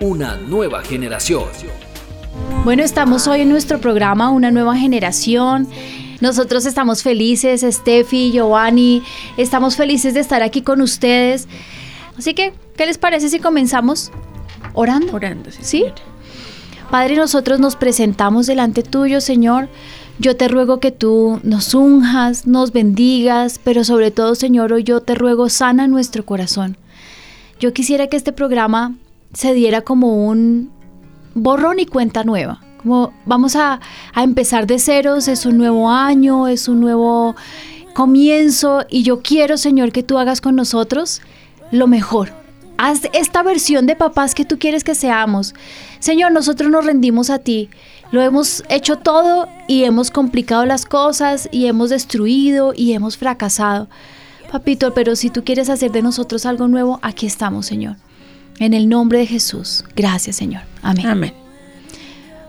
Una nueva generación. Bueno, estamos hoy en nuestro programa Una nueva generación. Nosotros estamos felices, Steffi, Giovanni, estamos felices de estar aquí con ustedes. Así que, ¿qué les parece si comenzamos orando? Orando, sí. ¿Sí? Padre, nosotros nos presentamos delante tuyo, Señor. Yo te ruego que tú nos unjas, nos bendigas, pero sobre todo, Señor, hoy yo te ruego sana nuestro corazón. Yo quisiera que este programa se diera como un borrón y cuenta nueva. Como vamos a, a empezar de ceros, es un nuevo año, es un nuevo comienzo y yo quiero, Señor, que tú hagas con nosotros lo mejor. Haz esta versión de papás que tú quieres que seamos. Señor, nosotros nos rendimos a ti. Lo hemos hecho todo y hemos complicado las cosas y hemos destruido y hemos fracasado. Papito, pero si tú quieres hacer de nosotros algo nuevo, aquí estamos, Señor. En el nombre de Jesús. Gracias, Señor. Amén. Amén.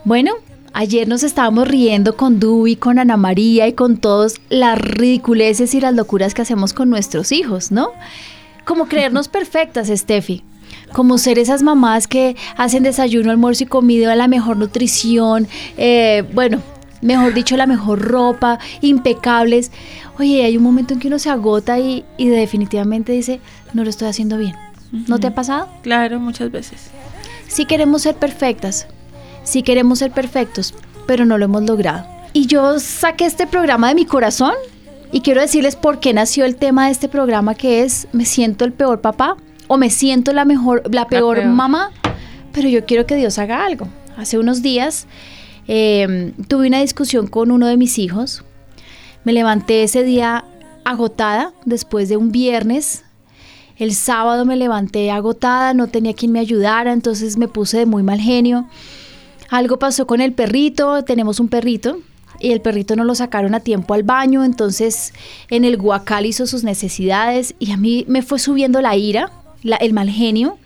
Bueno, ayer nos estábamos riendo con Dubi, con Ana María y con todos las ridiculeces y las locuras que hacemos con nuestros hijos, ¿no? Como creernos perfectas, Steffi. Como ser esas mamás que hacen desayuno, almuerzo y comida, la mejor nutrición, eh, bueno, mejor dicho, la mejor ropa, impecables. Oye, hay un momento en que uno se agota y, y definitivamente dice, no lo estoy haciendo bien. ¿No te ha pasado? Claro, muchas veces. Sí queremos ser perfectas, sí queremos ser perfectos, pero no lo hemos logrado. Y yo saqué este programa de mi corazón y quiero decirles por qué nació el tema de este programa que es me siento el peor papá o me siento la mejor la peor, peor. mamá, pero yo quiero que Dios haga algo. Hace unos días eh, tuve una discusión con uno de mis hijos. Me levanté ese día agotada después de un viernes el sábado me levanté agotada, no tenía quien me ayudara, entonces me puse de muy mal genio. Algo pasó con el perrito, tenemos un perrito y el perrito no lo sacaron a tiempo al baño, entonces en el guacal hizo sus necesidades y a mí me fue subiendo la ira, el mal genio.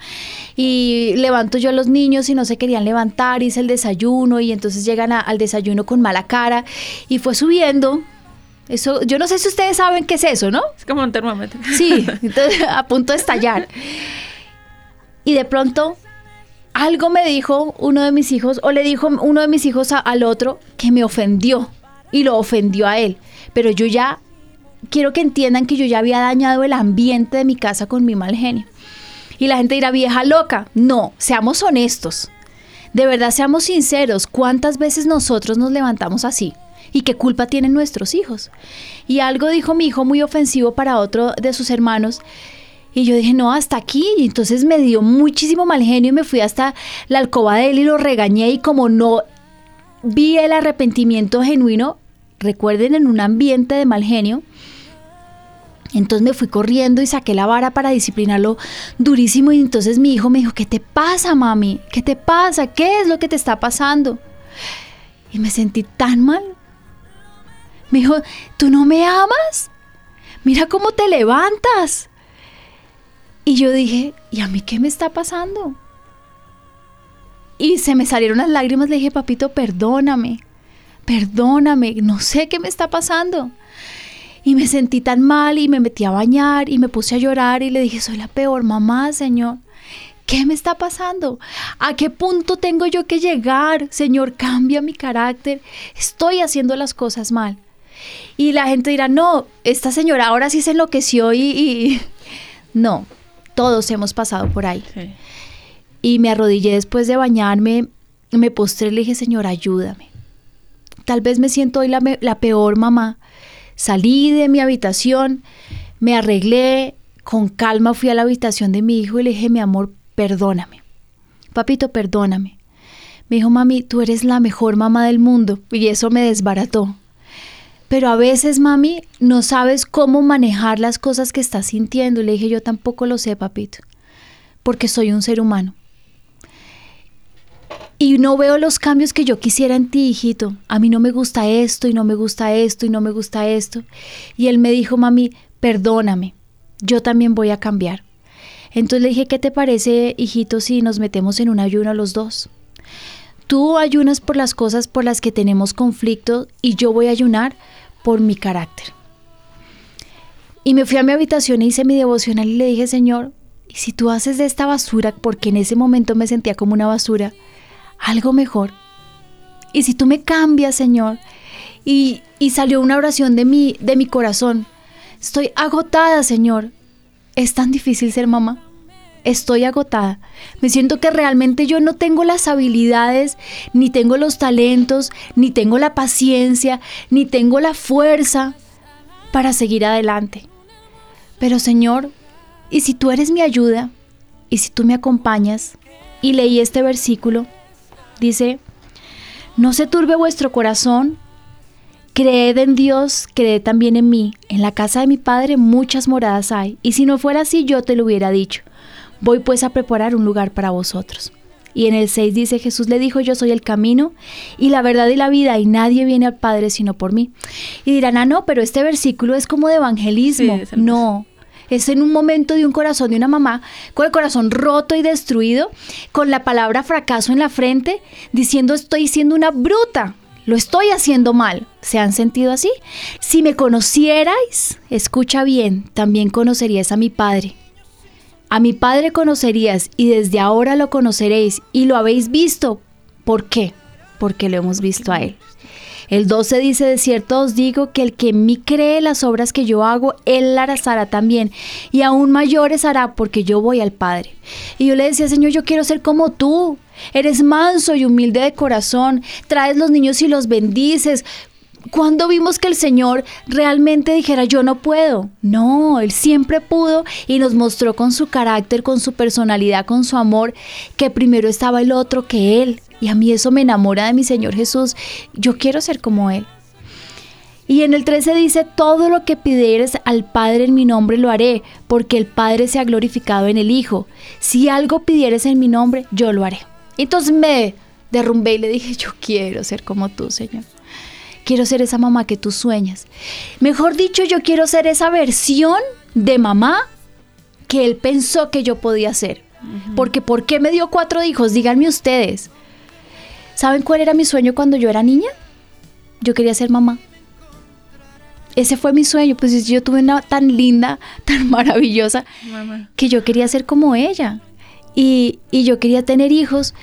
Y levanto yo a los niños y no se querían levantar, hice el desayuno y entonces llegan al desayuno con mala cara y fue subiendo. Eso, yo no sé si ustedes saben qué es eso, ¿no? Es como un termómetro. Sí, entonces a punto de estallar. Y de pronto algo me dijo uno de mis hijos, o le dijo uno de mis hijos a- al otro, que me ofendió y lo ofendió a él. Pero yo ya quiero que entiendan que yo ya había dañado el ambiente de mi casa con mi mal genio. Y la gente dirá, vieja loca. No, seamos honestos. De verdad, seamos sinceros. ¿Cuántas veces nosotros nos levantamos así? ¿Y qué culpa tienen nuestros hijos? Y algo dijo mi hijo muy ofensivo para otro de sus hermanos. Y yo dije, no, hasta aquí. Y entonces me dio muchísimo mal genio y me fui hasta la alcoba de él y lo regañé. Y como no vi el arrepentimiento genuino, recuerden, en un ambiente de mal genio, entonces me fui corriendo y saqué la vara para disciplinarlo durísimo. Y entonces mi hijo me dijo, ¿qué te pasa, mami? ¿Qué te pasa? ¿Qué es lo que te está pasando? Y me sentí tan mal. Me dijo, ¿tú no me amas? Mira cómo te levantas. Y yo dije, ¿y a mí qué me está pasando? Y se me salieron las lágrimas. Le dije, papito, perdóname. Perdóname. No sé qué me está pasando. Y me sentí tan mal y me metí a bañar y me puse a llorar y le dije, soy la peor mamá, Señor. ¿Qué me está pasando? ¿A qué punto tengo yo que llegar? Señor, cambia mi carácter. Estoy haciendo las cosas mal. Y la gente dirá, no, esta señora ahora sí se enloqueció y... y-". No, todos hemos pasado por ahí. Sí. Y me arrodillé después de bañarme, me postré y le dije, Señor, ayúdame. Tal vez me siento hoy la, la peor mamá. Salí de mi habitación, me arreglé, con calma fui a la habitación de mi hijo y le dije, mi amor, perdóname. Papito, perdóname. Me dijo, mami, tú eres la mejor mamá del mundo. Y eso me desbarató. Pero a veces, mami, no sabes cómo manejar las cosas que estás sintiendo. Y le dije, yo tampoco lo sé, papito. Porque soy un ser humano. y no veo los cambios que yo quisiera en ti, hijito. A mí no me gusta esto y no me gusta esto y no me gusta esto. Y él me dijo, mami, perdóname, yo también voy a cambiar. Entonces le dije, ¿qué te parece, hijito, si nos metemos en un ayuno los dos? Tú ayunas por las cosas por las que tenemos conflicto y yo voy a ayunar por mi carácter. Y me fui a mi habitación e hice mi devocional y le dije, Señor, ¿y si tú haces de esta basura, porque en ese momento me sentía como una basura, algo mejor. Y si tú me cambias, Señor, y, y salió una oración de mi, de mi corazón, estoy agotada, Señor. Es tan difícil ser mamá. Estoy agotada. Me siento que realmente yo no tengo las habilidades, ni tengo los talentos, ni tengo la paciencia, ni tengo la fuerza para seguir adelante. Pero Señor, ¿y si tú eres mi ayuda? ¿Y si tú me acompañas? Y leí este versículo Dice, no se turbe vuestro corazón, creed en Dios, creed también en mí. En la casa de mi Padre muchas moradas hay, y si no fuera así yo te lo hubiera dicho. Voy pues a preparar un lugar para vosotros. Y en el 6 dice, Jesús le dijo, yo soy el camino y la verdad y la vida, y nadie viene al Padre sino por mí. Y dirán, ah, no, pero este versículo es como de evangelismo. no, es en un momento de un corazón de una mamá con el corazón roto y destruido, con la palabra fracaso en la frente, diciendo estoy siendo una bruta, lo estoy haciendo mal. ¿Se han sentido así? Si me conocierais, escucha bien, también conocerías a mi Padre. A mi Padre conocerías y desde ahora lo conoceréis y lo habéis visto. ¿Por qué? Porque lo hemos visto a Él. El 12 dice, de cierto os digo que el que en mí cree las obras que yo hago, él las hará también, y aún mayores hará porque yo voy al Padre. Y yo le decía, Señor, yo quiero ser como tú. Eres manso y humilde de corazón, traes los niños y los bendices. ¿Cuándo vimos que el Señor realmente dijera yo no puedo? No, Él siempre pudo y nos mostró con su carácter, con su personalidad, con su amor, que primero estaba el otro que Él. Y a mí eso me enamora de mi Señor Jesús. Yo quiero ser como Él. Y en el 13 dice, todo lo que pidieres al Padre en mi nombre lo haré, porque el Padre se ha glorificado en el Hijo. Si algo pidieres en mi nombre, yo lo haré. Entonces me derrumbé y le dije, yo quiero ser como tú, Señor. Quiero ser esa mamá que tú sueñas. Mejor dicho, yo quiero ser esa versión de mamá que él pensó que yo podía ser. Porque ¿por qué me dio cuatro hijos? Díganme ustedes. ¿Saben cuál era mi sueño cuando yo era niña? Yo quería ser mamá. Ese fue mi sueño, pues yo tuve una tan linda, tan maravillosa, que yo quería ser como ella. Y, y yo quería tener hijos.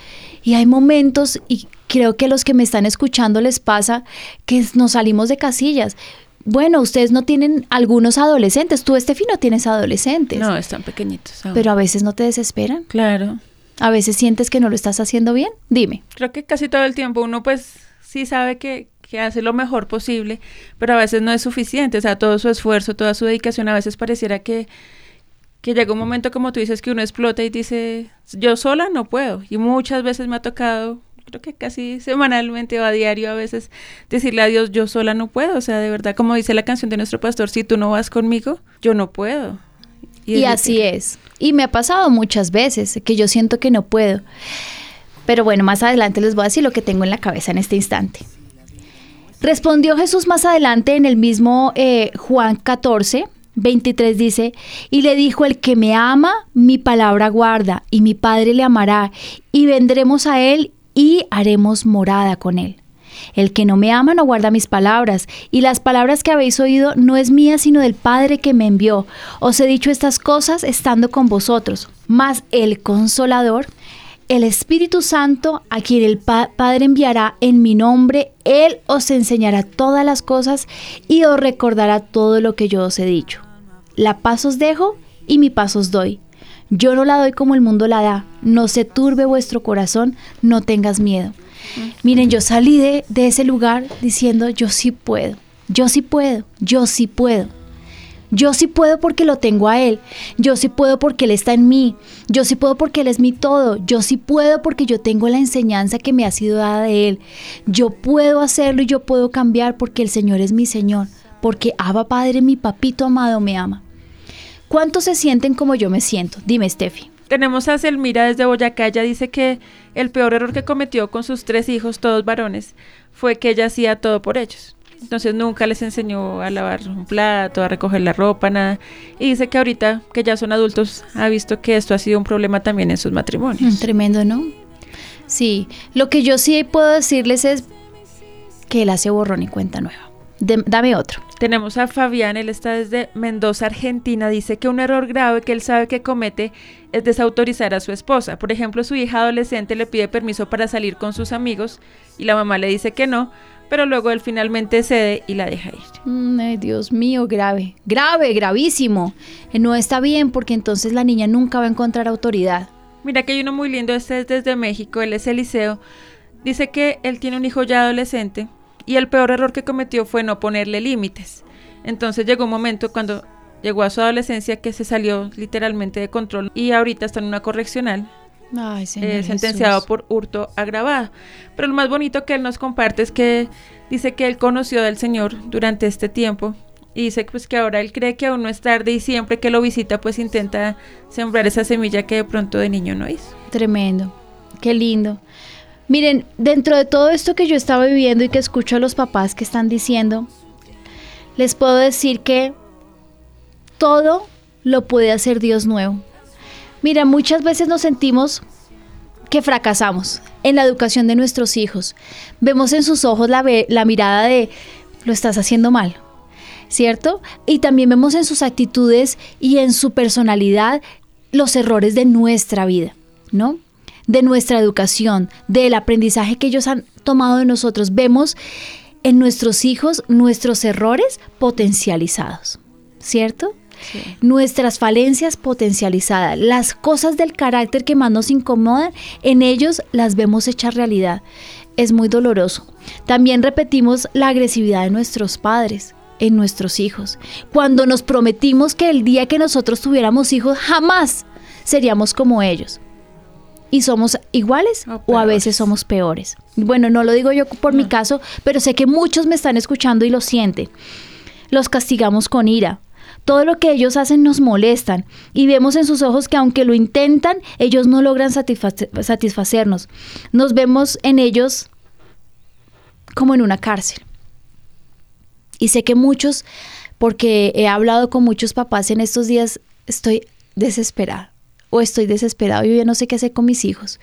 Y hay momentos, y creo que a los que me están escuchando les pasa, que nos salimos de casillas. Bueno, ustedes no tienen algunos adolescentes. Tú, Estefi, no tienes adolescentes. No, están pequeñitos. Pero a veces no te desesperan. Claro. A veces sientes que no lo estás haciendo bien. Dime. Creo que casi todo el tiempo uno pues sí sabe que, que hace lo mejor posible, pero a veces no es suficiente. O sea, todo su esfuerzo, toda su dedicación, a veces pareciera que, que llega un momento, como tú dices, que uno explota y dice, yo sola no puedo. Y muchas veces me ha tocado, creo que casi semanalmente o a diario a veces, decirle a Dios, yo sola no puedo. O sea, de verdad, como dice la canción de nuestro pastor, si tú no vas conmigo, yo no puedo. Y, así es. Y me ha pasado muchas veces que yo siento que no puedo. Pero bueno, más adelante les voy a decir lo que tengo en la cabeza en este instante. Respondió Jesús más adelante en el mismo eh, Juan 14, 23 dice, y le dijo, el que me ama, mi palabra guarda, y mi Padre le amará, y vendremos a él y haremos morada con él. El que no me ama no guarda mis palabras, y las palabras que habéis oído no es mía, sino del Padre que me envió. Os he dicho estas cosas estando con vosotros. Mas el consolador, el Espíritu Santo, a quien el Padre enviará en mi nombre, Él os enseñará todas las cosas y os recordará todo lo que yo os he dicho. La paz os dejo y mi paz os doy. Yo no la doy como el mundo la da. No se turbe vuestro corazón, no tengas miedo. Miren, yo salí de, ese lugar diciendo, yo sí puedo, yo sí puedo, yo sí puedo. Yo sí puedo porque lo tengo a Él. Yo sí puedo porque Él está en mí. Yo sí puedo porque Él es mi todo. Yo sí puedo porque yo tengo la enseñanza que me ha sido dada de Él. Yo puedo hacerlo y yo puedo cambiar porque el Señor es mi Señor. Porque Abba Padre, mi papito amado, me ama. ¿Cuántos se sienten como yo me siento? Dime, Steffi. Tenemos a Selmira desde Boyacá. Ella dice que el peor error que cometió con sus tres hijos, todos varones, fue que ella hacía todo por ellos. Entonces nunca les enseñó a lavar un plato, a recoger la ropa, nada. Y dice que ahorita que ya son adultos ha visto que esto ha sido un problema también en sus matrimonios. Mm, Tremendo, ¿no? Sí, lo que yo sí puedo decirles es que él hace borrón y cuenta nueva. De- dame otro. Tenemos a Fabián, él está desde Mendoza, Argentina. Dice que un error grave que él sabe que comete es desautorizar a su esposa. Por ejemplo, su hija adolescente le pide permiso para salir con sus amigos y la mamá le dice que no, pero luego él finalmente cede y la deja ir. Mm, ay, Dios mío, grave, grave, gravísimo. Eh, No está bien porque entonces la niña nunca va a encontrar autoridad. Mira que hay uno muy lindo, este es desde México, él es Eliseo. Dice que él tiene un hijo ya adolescente y el peor error que cometió fue no ponerle límites. Entonces llegó un momento cuando llegó a su adolescencia que se salió literalmente de control y ahorita está en una correccional Ay, Señor eh, sentenciado Jesús. por hurto agravado. Pero lo más bonito que él nos comparte es que dice que él conoció del Señor durante este tiempo y dice pues que ahora él cree que aún no es tarde y siempre que lo visita pues intenta sembrar esa semilla que de pronto de niño no hizo. Tremendo, qué lindo. Miren, dentro de todo esto que yo estaba viviendo y que escucho a los papás que están diciendo, les puedo decir que todo lo puede hacer Dios nuevo. Mira, muchas veces nos sentimos que fracasamos en la educación de nuestros hijos. Vemos en sus ojos la, la mirada de lo estás haciendo mal, ¿cierto? Y también vemos en sus actitudes y en su personalidad los errores de nuestra vida, ¿no? De nuestra educación, del aprendizaje que ellos han tomado de nosotros. Vemos en nuestros hijos nuestros errores potencializados, ¿cierto? Nuestras falencias potencializadas, las cosas del carácter que más nos incomodan, en ellos las vemos hechas realidad. Es muy doloroso. También repetimos la agresividad de nuestros padres en nuestros hijos. Cuando nos prometimos que el día que nosotros tuviéramos hijos jamás seríamos como ellos. ¿Y somos iguales O o, a veces somos peores? Bueno, no lo digo yo por mi caso, pero sé que muchos me están escuchando y lo sienten. Los castigamos con ira. Todo lo que ellos hacen nos molestan y vemos en sus ojos que aunque lo intentan, ellos no logran satisface- satisfacernos. Nos vemos en ellos como en una cárcel. Y sé que muchos, porque he hablado con muchos papás en estos días, estoy desesperada o estoy desesperado, yo ya no sé qué hacer con mis hijos.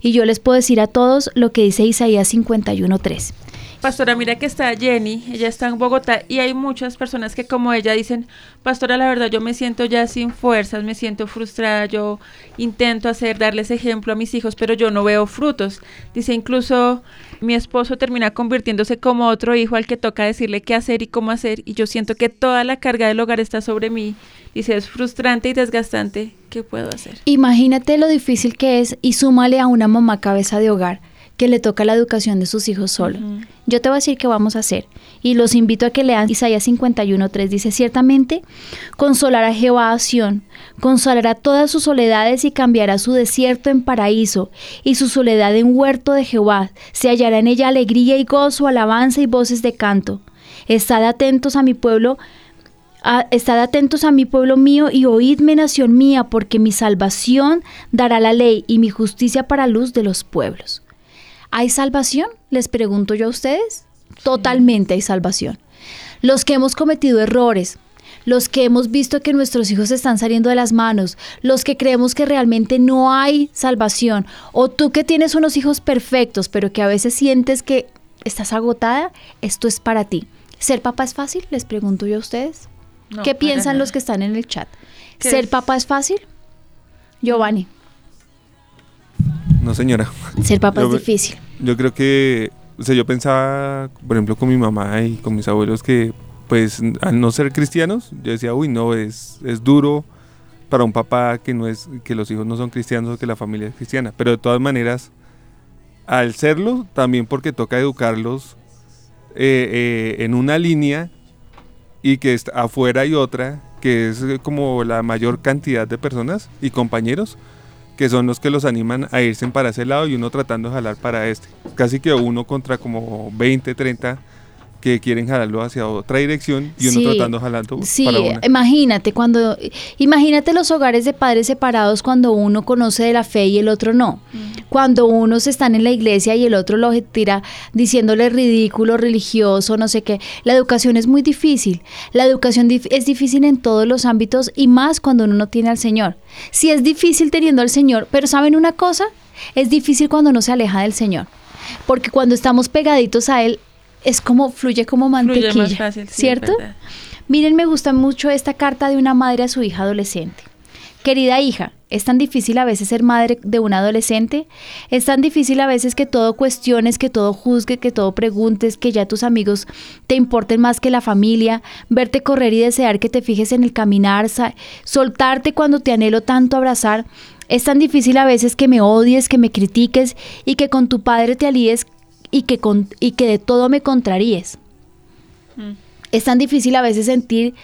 Y yo les puedo decir a todos lo que dice Isaías 51.3. Pastora, mira que está Jenny, ella está en Bogotá y hay muchas personas que como ella dicen, Pastora, la verdad yo me siento ya sin fuerzas, me siento frustrada, yo intento hacer, darles ejemplo a mis hijos, pero yo no veo frutos. Dice incluso mi esposo termina convirtiéndose como otro hijo al que toca decirle qué hacer y cómo hacer y yo siento que toda la carga del hogar está sobre mí. Dice, es frustrante y desgastante, ¿qué puedo hacer? Imagínate lo difícil que es y súmale a una mamá cabeza de hogar que le toca la educación de sus hijos solo. Yo te voy a decir qué vamos a hacer. Y los invito a que lean Isaías 51.3. Dice, ciertamente, consolará Jehová a Sión, consolará todas sus soledades y cambiará su desierto en paraíso, y su soledad en huerto de Jehová. Se hallará en ella alegría y gozo, alabanza y voces de canto. Estad atentos a mi pueblo, a- estad atentos a mi pueblo mío y oídme nación mía, porque mi salvación dará la ley y mi justicia para luz de los pueblos. ¿Hay salvación? Les pregunto yo a ustedes. Totalmente hay salvación. Los que hemos cometido errores, los que hemos visto que nuestros hijos están saliendo de las manos, los que creemos que realmente no hay salvación, o tú que tienes unos hijos perfectos, pero que a veces sientes que estás agotada, esto es para ti. ¿Ser papá es fácil? Les pregunto yo a ustedes. No, ¿Qué piensan nada. los que están en el chat? ¿Qué ¿Ser es? papá es fácil? Giovanni, No, señora. ser papá Yo es difícil. Yo creo que, o sea, yo pensaba, por ejemplo, con mi mamá y con mis abuelos que, pues, al no ser cristianos, yo decía, uy, no, es, es duro para un papá que no es, que los hijos no son cristianos o que la familia es cristiana. Pero de todas maneras, al serlo, también porque toca educarlos eh, eh, en una línea y que est- afuera hay otra, que es como la mayor cantidad de personas y compañeros que son los que los animan a irse para ese lado y uno tratando de jalar para este. Casi que uno contra como 20, 30 que quieren jalarlo hacia otra dirección y uno Sí. tratando de jalarlo Sí, para una. imagínate cuando imagínate los hogares de padres separados cuando uno conoce de la fe y el otro no. Cuando unos están en la iglesia y el otro lo tira diciéndole ridículo, religioso, no sé qué. La educación es muy difícil. La educación dif- es difícil en todos los ámbitos y más cuando uno no tiene al Señor. Si es difícil teniendo al Señor, pero ¿saben una cosa? Es difícil cuando no se aleja del Señor. Porque cuando estamos pegaditos a Él, es como fluye como Fluye mantequilla, más fácil, ¿cierto? Miren, me gusta mucho esta carta de una madre a su hija adolescente. Querida hija, es tan difícil a veces ser madre de un adolescente. Es tan difícil a veces que todo cuestiones, que todo juzgue, que todo preguntes, que ya tus amigos te importen más que la familia, verte correr y desear que te fijes en el caminar, soltarte cuando te anhelo tanto abrazar. Es tan difícil a veces que me odies, que me critiques y que con tu padre te alíes y que, con, y que de todo me contraríes. Es tan difícil a veces sentir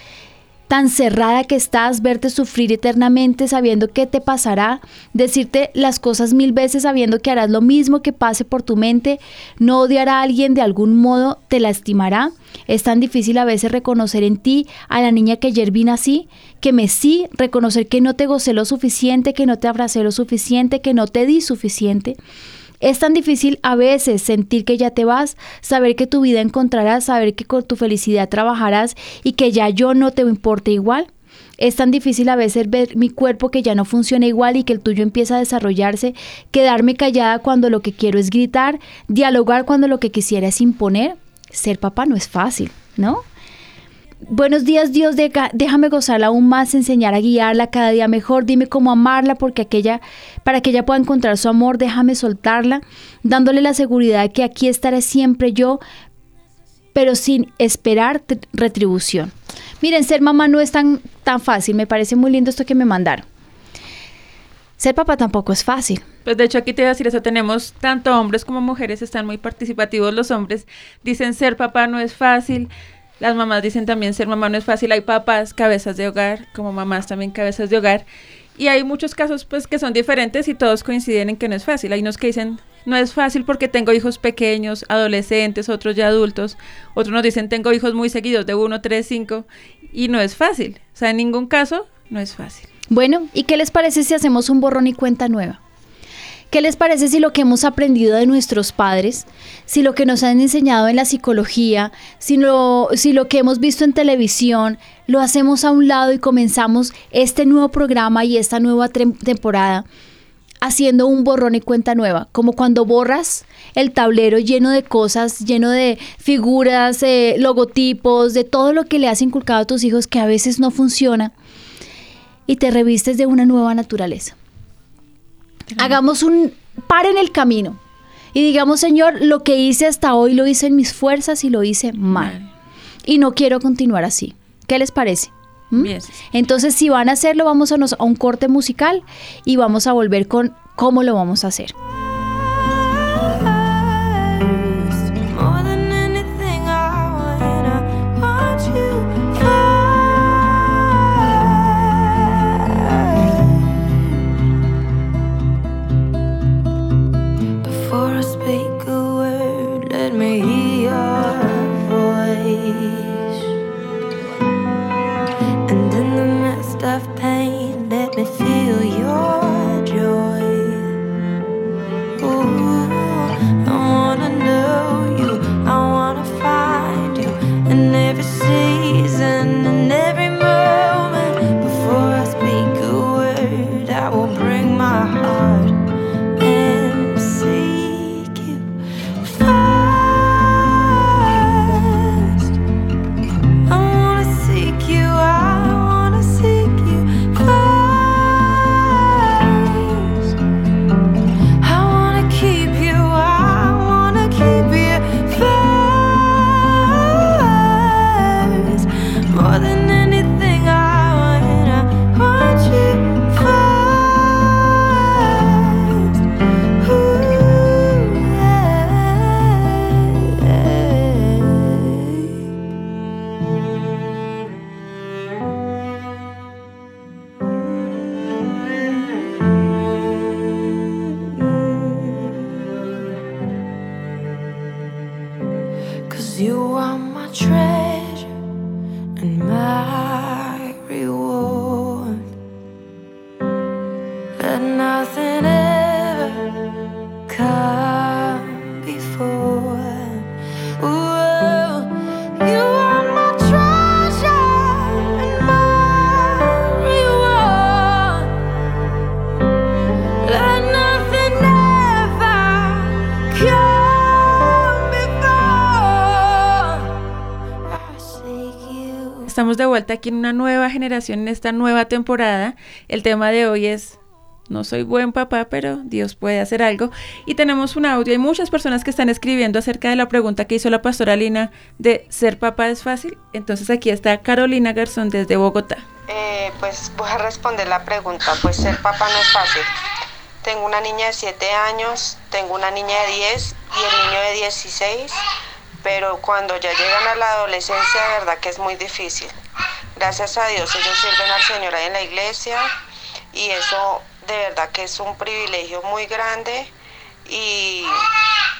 tan cerrada que estás, verte sufrir eternamente sabiendo qué te pasará, decirte las cosas mil veces sabiendo que harás lo mismo que pase por tu mente, no odiar a alguien de algún modo te lastimará. Es tan difícil a veces reconocer en ti a la niña que ayer vi así, que me sí, reconocer que no te gocé lo suficiente, que no te abracé lo suficiente, que no te di suficiente. Es tan difícil a veces sentir que ya te vas, saber que tu vida encontrarás, saber que con tu felicidad trabajarás y que ya yo no te importe igual. Es tan difícil a veces ver mi cuerpo que ya no funciona igual y que el tuyo empieza a desarrollarse, quedarme callada cuando lo que quiero es gritar, dialogar cuando lo que quisiera es imponer. Ser papá no es fácil, ¿no? Buenos días Dios, déjame gozarla aún más, enseñar a guiarla cada día mejor, dime cómo amarla porque aquella, para que ella pueda encontrar su amor, déjame soltarla, dándole la seguridad que aquí estaré siempre yo, pero sin esperar tr- retribución. Miren, ser mamá no es tan, tan fácil, me parece muy lindo esto que me mandaron. Ser papá tampoco es fácil. Pues de hecho aquí te voy a decir eso, tenemos tanto hombres como mujeres, están muy participativos los hombres, dicen ser papá no es fácil, las mamás dicen también ser mamá no es fácil, hay papás cabezas de hogar, como mamás también cabezas de hogar, y hay muchos casos pues que son diferentes y todos coinciden en que no es fácil, hay unos que dicen no es fácil porque tengo hijos pequeños, adolescentes, otros ya adultos, otros nos dicen tengo hijos muy seguidos de 1, 3, 5, y no es fácil, o sea, en ningún caso no es fácil. Bueno, ¿y qué les parece si hacemos un borrón y cuenta nueva? ¿Qué les parece si lo que hemos aprendido de nuestros padres, si lo que nos han enseñado en la psicología, si lo, si lo que hemos visto en televisión, lo hacemos a un lado y comenzamos este nuevo programa y esta nueva temporada haciendo un borrón y cuenta nueva, como cuando borras el tablero lleno de cosas, lleno de figuras, eh, logotipos, de todo lo que le has inculcado a tus hijos que a veces no funciona y te revistes de una nueva naturaleza. Hagamos un par en el camino y digamos, Señor, lo que hice hasta hoy lo hice en mis fuerzas y lo hice mal. Y no quiero continuar así. ¿Qué les parece? ¿Mm? Bien. Entonces, si van a hacerlo, vamos a, nos- a un corte musical y vamos a volver con cómo lo vamos a hacer. Vuelta aquí en una nueva generación, en esta nueva temporada. El tema de hoy es no soy buen papá, pero Dios puede hacer algo. Y tenemos un audio. Hay muchas personas que están escribiendo acerca de la pregunta que hizo la pastora Lina de ¿ser papá es fácil? Entonces aquí está Carolina Garzón desde Bogotá. Eh, pues voy a responder la pregunta. Pues ser papá no es fácil. Tengo una niña de 7 años, tengo una niña de 10 y el niño de 16, pero cuando ya llegan a la adolescencia, de verdad que es muy difícil. Gracias a Dios ellos sirven al Señor ahí en la iglesia y eso de verdad que es un privilegio muy grande y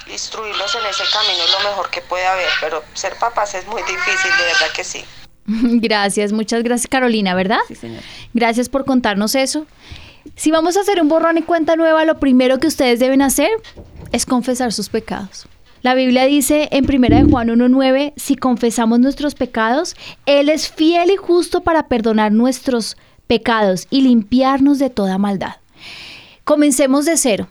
instruirlos en ese camino es lo mejor que puede haber, pero ser papás es muy difícil, de verdad que sí. Gracias, muchas gracias Carolina, ¿verdad? Sí, señor. Gracias por contarnos eso. Si vamos a hacer un borrón y cuenta nueva, lo primero que ustedes deben hacer es confesar sus pecados. La Biblia dice en 1 de Juan 1.9, si confesamos nuestros pecados, Él es fiel y justo para perdonar nuestros pecados y limpiarnos de toda maldad. Comencemos de cero.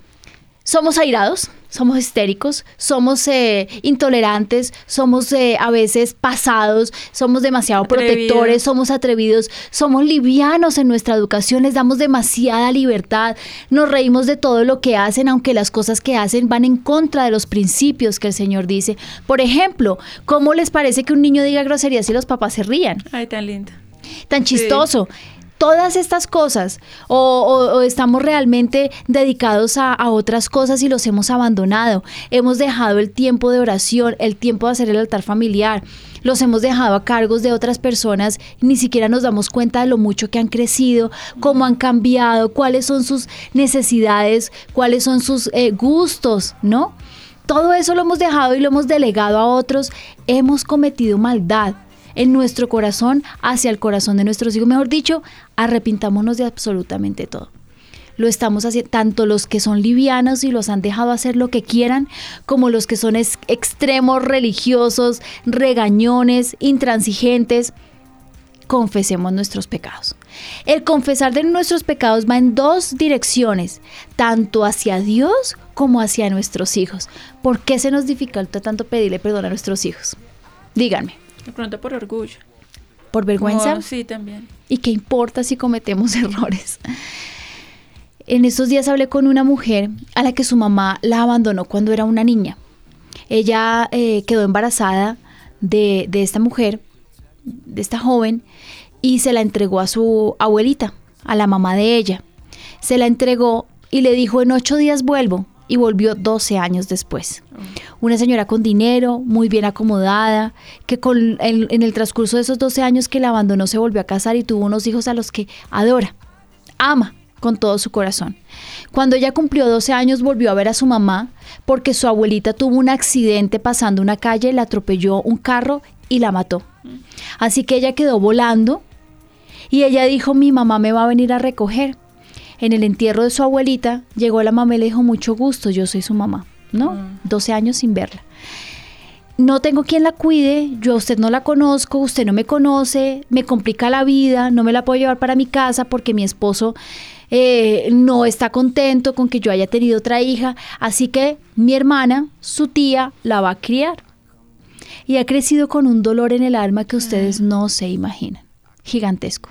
Somos airados, somos histéricos, somos eh, intolerantes, somos eh, a veces pasados, somos demasiado protectores, somos atrevidos, somos livianos en nuestra educación, les damos demasiada libertad, nos reímos de todo lo que hacen, aunque las cosas que hacen van en contra de los principios que el Señor dice. Por ejemplo, ¿cómo les parece que un niño diga groserías y los papás se rían? Ay, tan linda. tan chistoso. Todas estas cosas, o, estamos realmente dedicados a, a otras cosas y los hemos abandonado. Hemos dejado el tiempo de oración, el tiempo de hacer el altar familiar. Los hemos dejado a cargos de otras personas, ni siquiera nos damos cuenta de lo mucho que han crecido, cómo han cambiado, cuáles son sus necesidades, cuáles son sus eh, gustos, ¿no? Todo eso lo hemos dejado y lo hemos delegado a otros. Hemos cometido maldad en nuestro corazón hacia el corazón de nuestros hijos. Mejor dicho, arrepintámonos de absolutamente todo. Lo estamos haciendo, tanto los que son livianos y los han dejado hacer lo que quieran, como los que son ex- extremos religiosos, regañones, intransigentes. Confesemos nuestros pecados. El confesar de nuestros pecados va en dos direcciones, tanto hacia Dios como hacia nuestros hijos. ¿Por qué se nos dificulta tanto pedirle perdón a nuestros hijos? Díganme, De pronto por orgullo. ¿por vergüenza? Como- sí, también. ¿Y qué importa si cometemos errores? En estos días hablé con una mujer a la que su mamá la abandonó cuando era una niña. Ella eh, quedó embarazada de, de esta mujer, de esta joven, y se la entregó a su abuelita, a la mamá de ella. Se la entregó y le dijo en ocho días vuelvo y volvió 12 años después. Una señora con dinero, muy bien acomodada, que con, en, el transcurso de esos 12 años que la abandonó se volvió a casar y tuvo unos hijos a los que adora, ama con todo su corazón. Cuando ella cumplió 12 años volvió a ver a su mamá porque su abuelita tuvo un accidente pasando una calle, la atropelló un carro y la mató. Así que ella quedó volando y ella dijo, mi mamá me va a venir a recoger. En el entierro de su abuelita llegó la mamá y le dijo, mucho gusto, yo soy su mamá, ¿no? 12 años sin verla. No tengo quien la cuide, yo a usted no la conozco, usted no me conoce, me complica la vida, no me la puedo llevar para mi casa porque mi esposo eh, no está contento con que yo haya tenido otra hija, así que mi hermana, su tía, la va a criar. Y ha crecido con un dolor en el alma que ustedes no se imaginan, gigantesco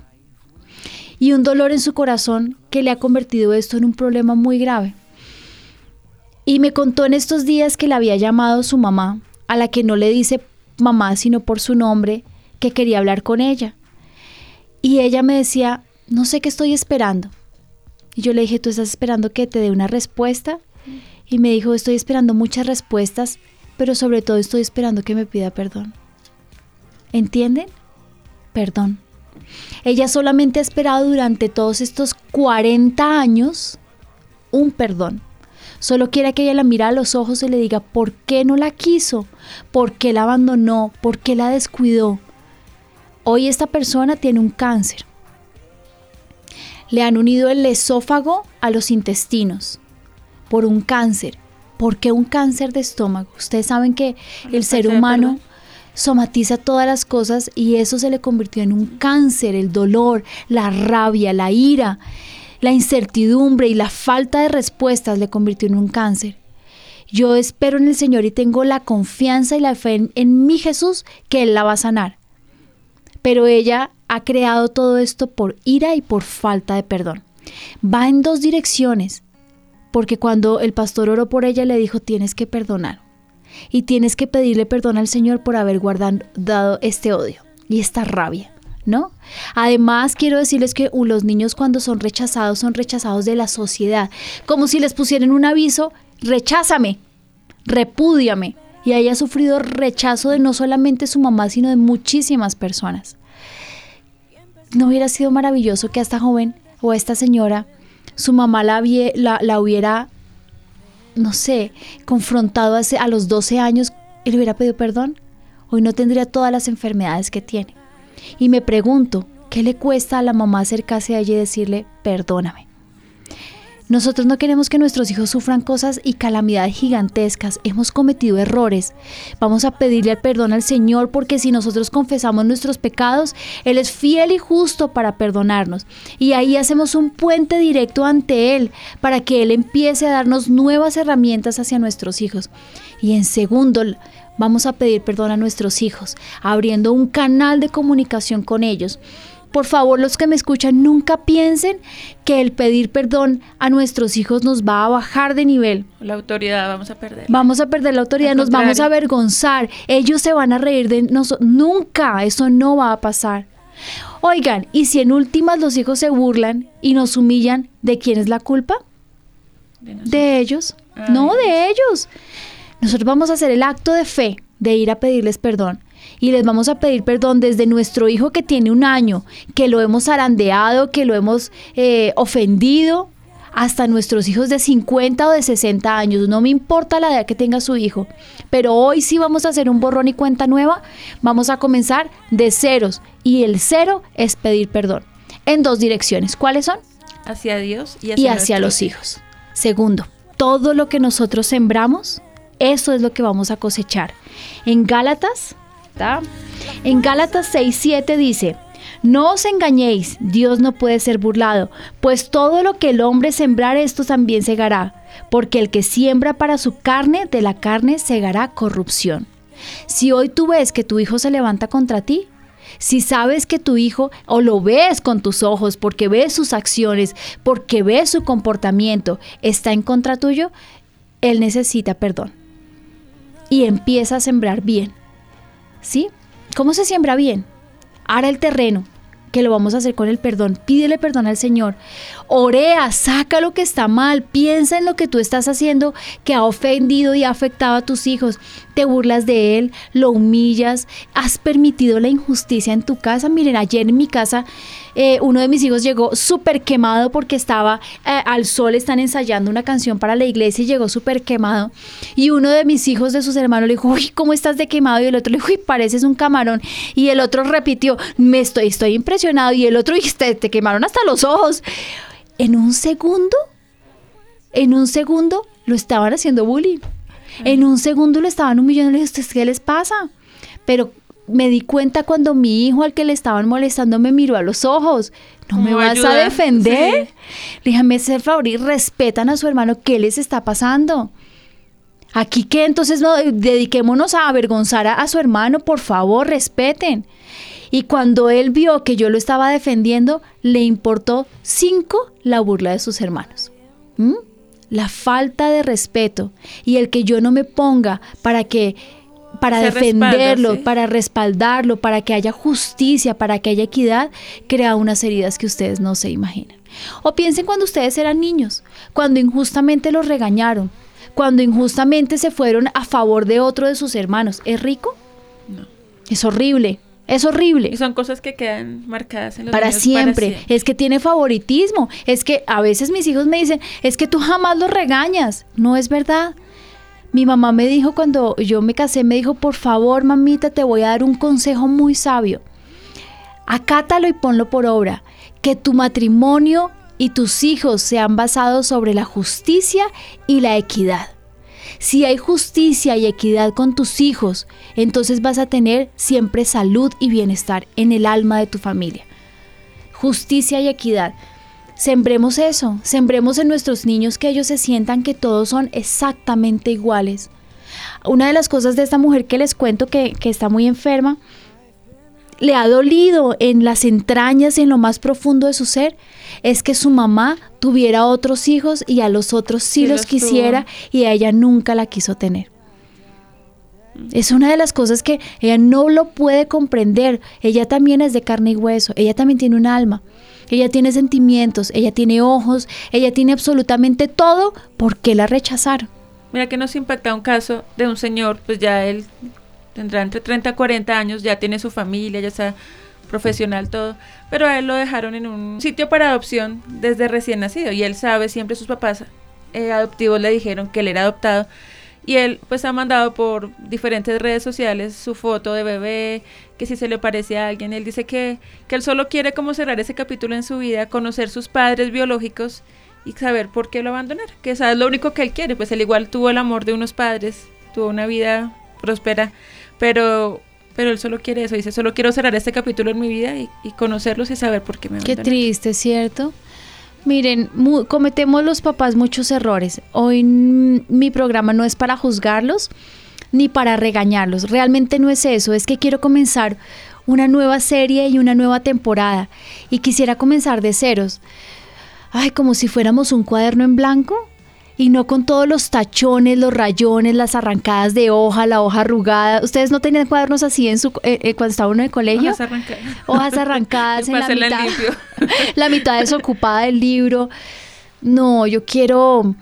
y un dolor en su corazón que le ha convertido esto en un problema muy grave. Y me contó en estos días que le había llamado su mamá, a la que no le dice mamá sino por su nombre, que quería hablar con ella. Y ella me decía, no sé qué estoy esperando. Y yo le dije, ¿tú estás esperando que te dé una respuesta? Y me dijo, estoy esperando muchas respuestas, pero sobre todo estoy esperando que me pida perdón. ¿Entienden? Perdón. Ella solamente ha esperado durante todos estos 40 años un perdón. Solo quiere que ella la mire a los ojos y le diga por qué no la quiso, por qué la abandonó, por qué la descuidó. Hoy esta persona tiene un cáncer. Le han unido el esófago a los intestinos por un cáncer. ¿Por qué un cáncer de estómago? Ustedes saben que el ser falta de humano. Somatiza todas las cosas y eso se le convirtió en un cáncer, el dolor, la rabia, la ira, la incertidumbre y la falta de respuestas le convirtió en un cáncer. Yo espero en el Señor y tengo la confianza y la fe en, mi Jesús que Él la va a sanar. pero ella ha creado todo esto por ira y por falta de perdón. Va en dos direcciones, porque cuando el pastor oró por ella le dijo tienes que perdonar y tienes que pedirle perdón al Señor por haber guardado este odio y esta rabia. ¿No? Además, quiero decirles que los niños cuando son rechazados son rechazados de la sociedad, como si les pusieran un aviso, recházame, repúdiame. Y haya sufrido rechazo de no solamente su mamá, sino de muchísimas personas. ¿No hubiera sido maravilloso que a esta joven o a esta señora su mamá la, hubiera, no sé, confrontado hace, a los 12 años y le hubiera pedido perdón? Hoy no tendría todas las enfermedades que tiene. Y me pregunto, ¿qué le cuesta a la mamá acercarse a ella y decirle, perdóname? Nosotros no queremos que nuestros hijos sufran cosas y calamidades gigantescas. Hemos cometido errores. Vamos a pedirle perdón al Señor porque si nosotros confesamos nuestros pecados, Él es fiel y justo para perdonarnos. Y ahí hacemos un puente directo ante Él para que Él empiece a darnos nuevas herramientas hacia nuestros hijos. Y en segundo, vamos a pedir perdón a nuestros hijos, abriendo un canal de comunicación con ellos por favor, los que me escuchan, nunca piensen que el pedir perdón a nuestros hijos nos va a bajar de nivel. La autoridad vamos a perder. Vamos a perder la autoridad, nos vamos a avergonzar. Ellos se van a reír de nosotros. Nunca, eso no va a pasar. Oigan, ¿y si en últimas los hijos se burlan y nos humillan, ¿de quién es la culpa? De, ellos. no, de ellos. Nosotros vamos a hacer el acto de fe de ir a pedirles perdón y les vamos a pedir perdón desde nuestro hijo que tiene un año, que lo hemos arandeado, que lo hemos eh, ofendido, hasta nuestros hijos de 50 o de 60 años, no me importa la edad que tenga su hijo, pero hoy sí vamos a hacer un borrón y cuenta nueva, vamos a comenzar de ceros y el cero es pedir perdón en dos direcciones. ¿Cuáles son? Hacia Dios y hacia, y hacia los hijos. Segundo, todo lo que nosotros sembramos, eso es lo que vamos a cosechar. En Gálatas en Gálatas 6:7 dice, no os engañéis, Dios no puede ser burlado, pues todo lo que el hombre sembrar esto también segará, porque el que siembra para su carne, de la carne segará corrupción. Si hoy tú ves que tu hijo se levanta contra ti, si sabes que tu hijo o lo ves con tus ojos porque ves sus acciones, porque ves su comportamiento, está en contra tuyo, él necesita perdón. Y empieza a sembrar bien. ¿Sí? ¿Cómo se siembra bien? Ara el terreno, que lo vamos a hacer con el perdón. Pídele perdón al Señor. Orea, saca lo que está mal, piensa en lo que tú estás haciendo que ha ofendido y ha afectado a tus hijos. Te burlas de él, lo humillas, has permitido la injusticia en tu casa. Miren, ayer en mi casa eh, uno de mis hijos llegó súper quemado porque estaba eh, al sol, están ensayando una canción para la iglesia y llegó súper quemado. Y uno de mis hijos de sus hermanos le dijo, uy, ¿cómo estás de quemado? Y el otro le dijo, uy, pareces un camarón. Y el otro repitió, me estoy, estoy impresionado. Y el otro, te, te quemaron hasta los ojos. En un segundo, en un segundo lo estaban haciendo bullying. En un segundo lo estaban humillando. Le dije, ¿qué les pasa? Pero me di cuenta cuando mi hijo al que le estaban molestando me miró a los ojos. ¿No me vas a defender? Déjame ser favor y respetan a su hermano. ¿Qué les está pasando? Aquí que entonces no dediquémonos a avergonzar a, su hermano, por favor, respeten. Y cuando él vio que yo lo estaba defendiendo, le importó cinco la burla de sus hermanos. ¿Mm? La falta de respeto y el que yo no me ponga para que para defenderlo, para respaldarlo, para que haya justicia, para que haya equidad, crea unas heridas que ustedes no se imaginan. O piensen cuando ustedes eran niños, cuando injustamente los regañaron, cuando injustamente se fueron a favor de otro de sus hermanos. ¿Es rico? No. Es horrible. Es horrible. Y son cosas que quedan marcadas en los para siempre. para siempre. Es que tiene favoritismo. Es que a veces mis hijos me dicen, es que tú jamás los regañas. No es verdad. Mi mamá me dijo cuando yo me casé, me dijo, por favor, mamita, te voy a dar un consejo muy sabio. Acátalo y ponlo por obra. Que tu matrimonio y tus hijos sean basados sobre la justicia y la equidad. Si hay justicia y equidad con tus hijos, entonces vas a tener siempre salud y bienestar en el alma de tu familia. Justicia y equidad. Sembremos eso, sembremos en nuestros niños que ellos se sientan que todos son exactamente iguales. Una de las cosas de esta mujer que les cuento que, está muy enferma, le ha dolido en las entrañas, en lo más profundo de su ser, es que su mamá tuviera otros hijos y a los otros sí, Sí los los quisiera y a ella nunca la quiso tener. Es una de las cosas que ella no lo puede comprender. Ella también es de carne y hueso, ella también tiene un alma, ella tiene sentimientos, ella tiene ojos, ella tiene absolutamente todo. ¿Por qué la rechazaron? Mira que nos impacta un caso de un señor, pues ya él tendrá entre 30 y 40 años, ya tiene su familia, ya está profesional, todo, pero a él lo dejaron en un sitio para adopción desde recién nacido y él sabe, siempre sus papás eh, adoptivos le dijeron que él era adoptado y él pues ha mandado por diferentes redes sociales su foto de bebé, que si se le parece a alguien, él dice que, que él solo quiere como cerrar ese capítulo en su vida, conocer sus padres biológicos y saber por qué lo abandonaron, que eso es lo único que él quiere, pues él igual tuvo el amor de unos padres, tuvo una vida próspera, pero pero él solo quiere eso, dice, solo quiero cerrar este capítulo en mi vida y, y conocerlos y saber por qué me Qué abandonaron. triste, ¿cierto? Miren, mu- cometemos los papás muchos errores. Hoy mi programa no es para juzgarlos ni para regañarlos. Realmente no es eso. Es que quiero comenzar una nueva serie y una nueva temporada. Y quisiera comenzar de ceros. Ay, como si fuéramos un cuaderno en blanco. Y no con todos los tachones, los rayones, las arrancadas de hoja, la hoja arrugada. ¿Ustedes no tenían cuadernos así en su, eh, eh, cuando estaba uno en el colegio? Hojas arrancadas. Hojas arrancadas en la mitad, la mitad desocupada del libro. No, yo quiero,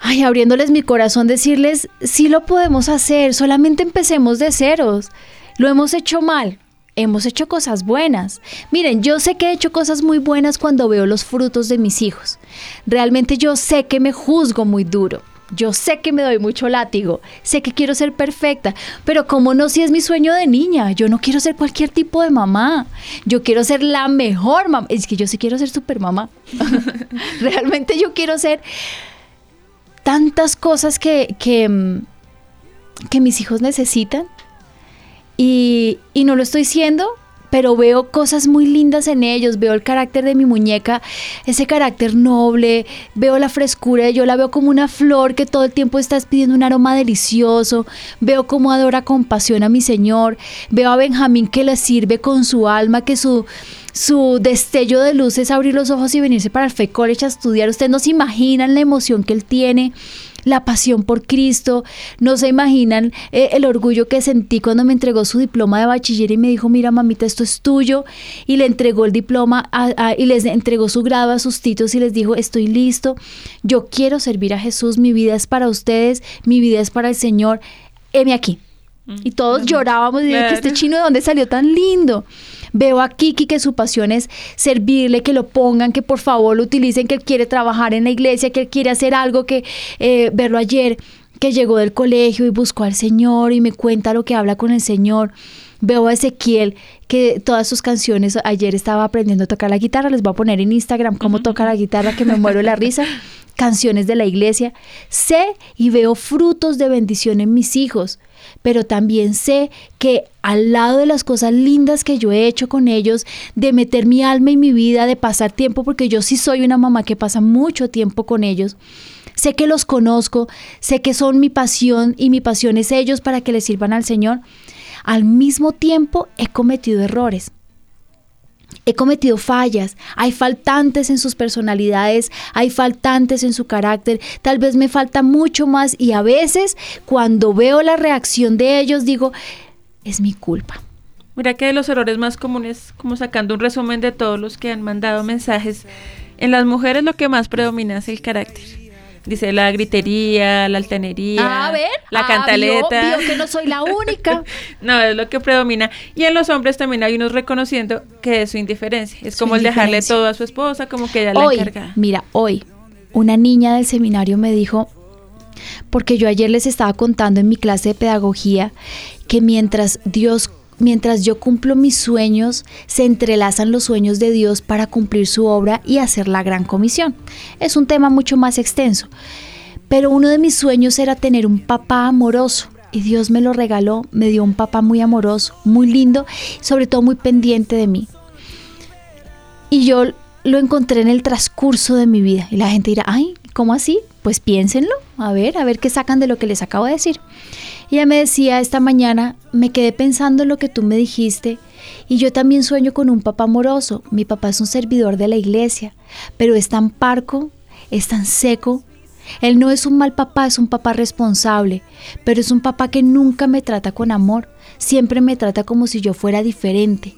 ay, abriéndoles mi corazón, decirles, sí lo podemos hacer, solamente empecemos de ceros. Lo hemos hecho mal, hemos hecho cosas buenas. Miren, yo sé que he hecho cosas muy buenas cuando veo los frutos de mis hijos. Realmente yo sé que me juzgo muy duro. Yo sé que me doy mucho látigo, sé que quiero ser perfecta, pero como no si es mi sueño de niña, yo no quiero ser cualquier tipo de mamá, yo quiero ser la mejor mamá, es que yo sí quiero ser super mamá, realmente yo quiero ser tantas cosas que, que, mm, que mis hijos necesitan y, y no lo estoy siendo, pero veo cosas muy lindas en ellos, veo el carácter de mi muñeca, ese carácter noble, veo la frescura, yo la veo como una flor que todo el tiempo está pidiendo un aroma delicioso, veo cómo adora con pasión a mi Señor, veo a Benjamín que le sirve con su alma, que su, su destello de luz es abrir los ojos y venirse para el Fe College a estudiar. Ustedes no se imaginan la emoción que él tiene, la pasión por Cristo, no se imaginan eh, el orgullo que sentí cuando me entregó su diploma de bachiller y me dijo, mira mamita, esto es tuyo, y le entregó el diploma a- a- y les entregó su grado a sus titos y les dijo, estoy listo, yo quiero servir a Jesús, mi vida es para ustedes, mi vida es para el Señor, heme aquí. Y todos llorábamos y que este chino de dónde salió tan lindo. Veo a Kiki que su pasión es servirle, que lo pongan, que por favor lo utilicen, que él quiere trabajar en la iglesia, que él quiere hacer algo, que eh, verlo ayer, que llegó del colegio y buscó al Señor y me cuenta lo que habla con el Señor. Veo a Ezequiel que todas sus canciones, ayer estaba aprendiendo a tocar la guitarra, les voy a poner en Instagram cómo toca la guitarra, que me muero la risa, canciones de la iglesia. Sé y veo frutos de bendición en mis hijos, pero también sé que al lado de las cosas lindas que yo he hecho con ellos, de meter mi alma y mi vida, de pasar tiempo, porque yo sí soy una mamá que pasa mucho tiempo con ellos, sé que los conozco, sé que son mi pasión y mi pasión es ellos para que les sirvan al Señor. Al mismo tiempo he cometido errores. He cometido fallas, hay faltantes en sus personalidades, hay faltantes en su carácter, tal vez me falta mucho más y a veces cuando veo la reacción de ellos digo, es mi culpa. Mira que de los errores más comunes, como sacando un resumen de todos los que han mandado mensajes, en las mujeres lo que más predomina es el carácter. Dice la gritería, la altanería, a ver, la ah, cantaleta. vio- vio que no soy la única. no, es lo que predomina. Y en los hombres también hay unos reconociendo que es su indiferencia. Es Su como el dejarle todo a su esposa, como que ella es la hoy, encargada. mira, hoy una niña del seminario me dijo, porque yo ayer les estaba contando en mi clase de pedagogía que mientras Dios, mientras yo cumplo mis sueños, se entrelazan los sueños de Dios para cumplir su obra y hacer la gran comisión. Es un tema mucho más extenso, pero uno de mis sueños era tener un papá amoroso. Y Dios me lo regaló, me dio un papá muy amoroso, muy lindo, sobre todo muy pendiente de mí. Y yo lo encontré en el transcurso de mi vida. Y la gente dirá, ay, ¿cómo así? Pues piénsenlo, a ver, a ver qué sacan de lo que les acabo de decir. Y ella me decía esta mañana, me quedé pensando en lo que tú me dijiste Y yo también sueño con un papá amoroso. Mi papá es un servidor de la iglesia, pero es tan parco, es tan seco. Él no es un mal papá, es un papá responsable, pero es un papá que nunca me trata con amor, siempre me trata como si yo fuera diferente.